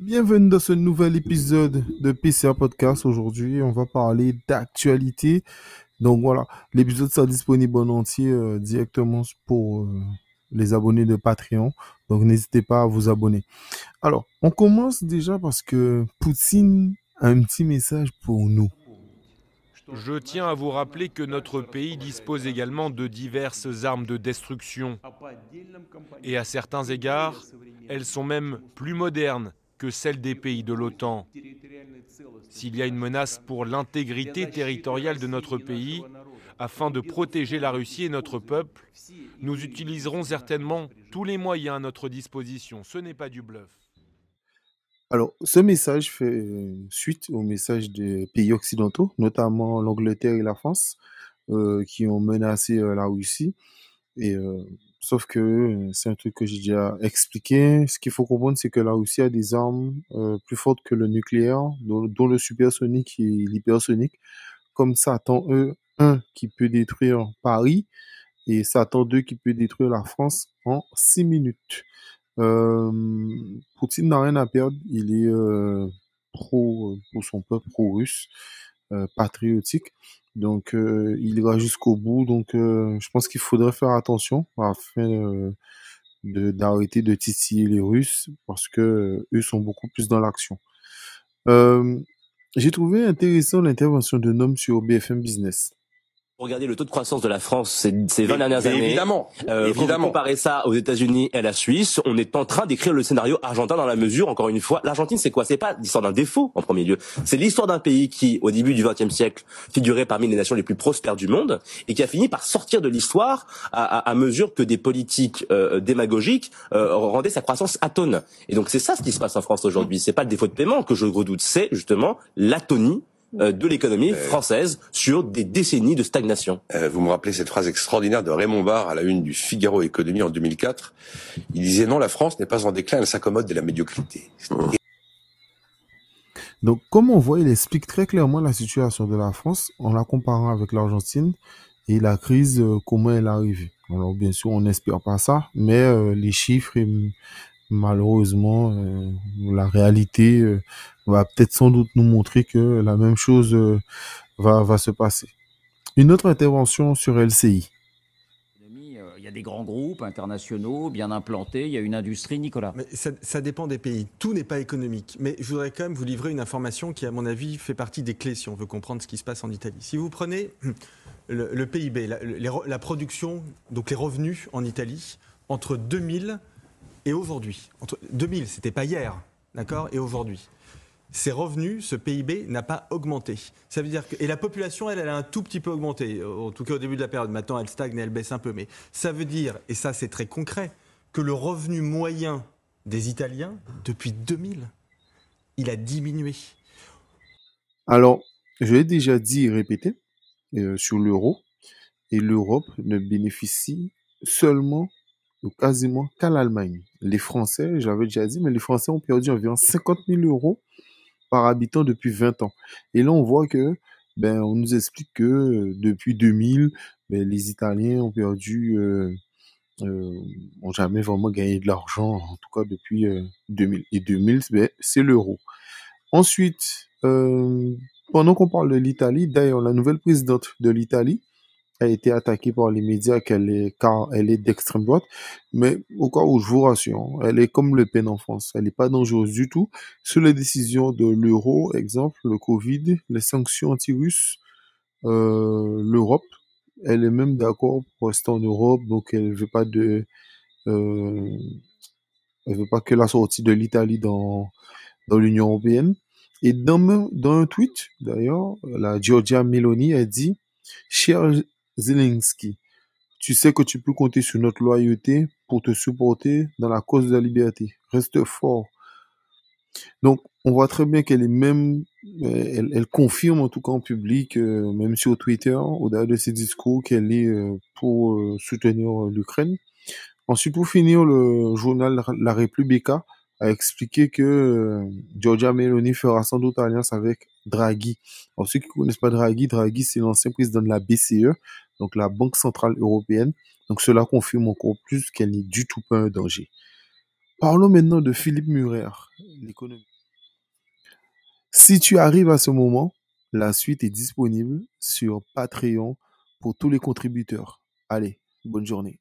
Bienvenue dans ce nouvel épisode de PCA Podcast. Aujourd'hui, on va parler d'actualité. Donc voilà, l'épisode sera disponible en entier euh, directement pour euh, les abonnés de Patreon. Donc n'hésitez pas à vous abonner. Alors, on commence déjà parce que Poutine a un petit message pour nous. Je tiens à vous rappeler que notre pays dispose également de diverses armes de destruction. Et à certains égards, elles sont même plus modernes que celles des pays de l'OTAN. S'il y a une menace pour l'intégrité territoriale de notre pays, afin de protéger la Russie et notre peuple, nous utiliserons certainement tous les moyens à notre disposition. Ce n'est pas du bluff. Alors, ce message fait euh, suite au message des pays occidentaux, notamment l'Angleterre et la France, euh, qui ont menacé euh, la Russie. Et sauf que c'est un truc que j'ai déjà expliqué. Ce qu'il faut comprendre, c'est que la Russie a des armes plus fortes que le nucléaire, dont, le supersonique et l'hypersonique, comme Satan E1 qui peut détruire Paris et Satan 2 qui peut détruire la France en 6 minutes. Euh, Poutine n'a rien à perdre. Il est euh, pro pour son peuple, pro-russe, euh, patriotique. Donc, il ira jusqu'au bout. Donc, je pense qu'il faudrait faire attention afin de d'arrêter de titiller les Russes parce que eux sont beaucoup plus dans l'action. J'ai trouvé intéressant l'intervention d'un homme sur BFM Business. Regardez le taux de croissance de la France ces, ces 20 dernières années. Évidemment, Euh, évidemment. Comparez ça aux États-Unis et à la Suisse, on est en train d'écrire le scénario argentin dans la mesure, encore une fois, l'Argentine c'est quoi? C'est pas l'histoire d'un défaut en premier lieu. C'est l'histoire d'un pays qui, au début du XXe siècle, figurait parmi les nations les plus prospères du monde et qui a fini par sortir de l'histoire à, à- à mesure que des politiques euh, démagogiques euh, rendaient sa croissance atone. Et donc c'est ça ce qui se passe en France aujourd'hui. C'est pas le défaut de paiement que je redoute, c'est justement l'atonie de l'économie française sur des décennies de stagnation. Euh, vous me rappelez cette phrase extraordinaire de Raymond Barre à la une du Figaro Économie en 2004. Il disait non, la France n'est pas en déclin, elle s'accommode de la médiocrité. Donc, comme on voit, il explique très clairement la situation de la France en la comparant avec l'Argentine et la crise, euh, comment elle est arrivée. Alors, bien sûr, on n'espère pas ça, mais euh, les chiffres, malheureusement, euh, la réalité euh, va peut-être sans doute nous montrer que la même chose euh, va, va se passer. Une autre intervention sur LCI. Il y a des grands groupes internationaux bien implantés, il y a une industrie, Nicolas. Mais ça, ça dépend des pays. Tout n'est pas économique. Mais je voudrais quand même vous livrer une information qui, à mon avis, fait partie des clés si on veut comprendre ce qui se passe en Italie. Si vous prenez le, le PIB, la, les la production, donc les revenus en Italie, entre 2000 et aujourd'hui. Entre 2000, c'était pas hier, d'accord? Et aujourd'hui. Ces revenus, ce PIB n'a pas augmenté. Ça veut dire que, et la population, elle, elle a un tout petit peu augmenté, en tout cas au début de la période. Maintenant, elle stagne et elle baisse un peu. Mais ça veut dire, et ça c'est très concret, que le revenu moyen des Italiens, depuis 2000, il a diminué. Alors, je l'ai déjà dit et répété euh, sur l'euro, et l'Europe ne bénéficie seulement ou quasiment qu'à l'Allemagne. Les Français, j'avais déjà dit, mais les Français ont perdu environ 50 000 euros par habitant depuis 20 ans. Et là, on voit que, ben, on nous explique que euh, depuis 2000, ben, les Italiens ont perdu, euh, euh, jamais vraiment gagné de l'argent, en tout cas depuis euh, 2000. Et 2000, ben, c'est l'euro. Ensuite, pendant qu'on parle de l'Italie, d'ailleurs, la nouvelle présidente de l'Italie a été attaquée par les médias qu'elle est, car elle est d'extrême droite. Mais au cas où je vous rassure, hein, elle est comme Le Pen en France. Elle n'est pas dangereuse du tout. Sur les décisions de l'euro, exemple, le Covid, les sanctions anti-russes, euh, l'Europe, elle est même d'accord pour rester en Europe, donc elle veut pas de, euh, elle veut pas que la sortie de l'Italie dans, dans l'Union européenne. Et dans, dans un tweet, d'ailleurs, la Giorgia Meloni a dit, cher Zelensky, tu sais que tu peux compter sur notre loyauté pour te supporter dans la cause de la liberté. Reste fort. Donc, on voit très bien qu'elle est même, euh, elle, confirme en tout cas en public, euh, même sur Twitter, au-delà de ses discours, qu'elle est euh, pour soutenir l'Ukraine. Ensuite, pour finir, le journal La Repubblica a expliqué que Giorgia Meloni fera sans doute alliance avec Draghi. Alors, ceux qui ne connaissent pas Draghi, Draghi, c'est l'ancien président de la BCE, donc la Banque Centrale Européenne. Donc, cela confirme encore plus qu'elle n'est du tout pas un danger. Parlons maintenant de Philippe Murer, l'économie. Si tu arrives à ce moment, la suite est disponible sur Patreon pour tous les contributeurs. Allez, bonne journée.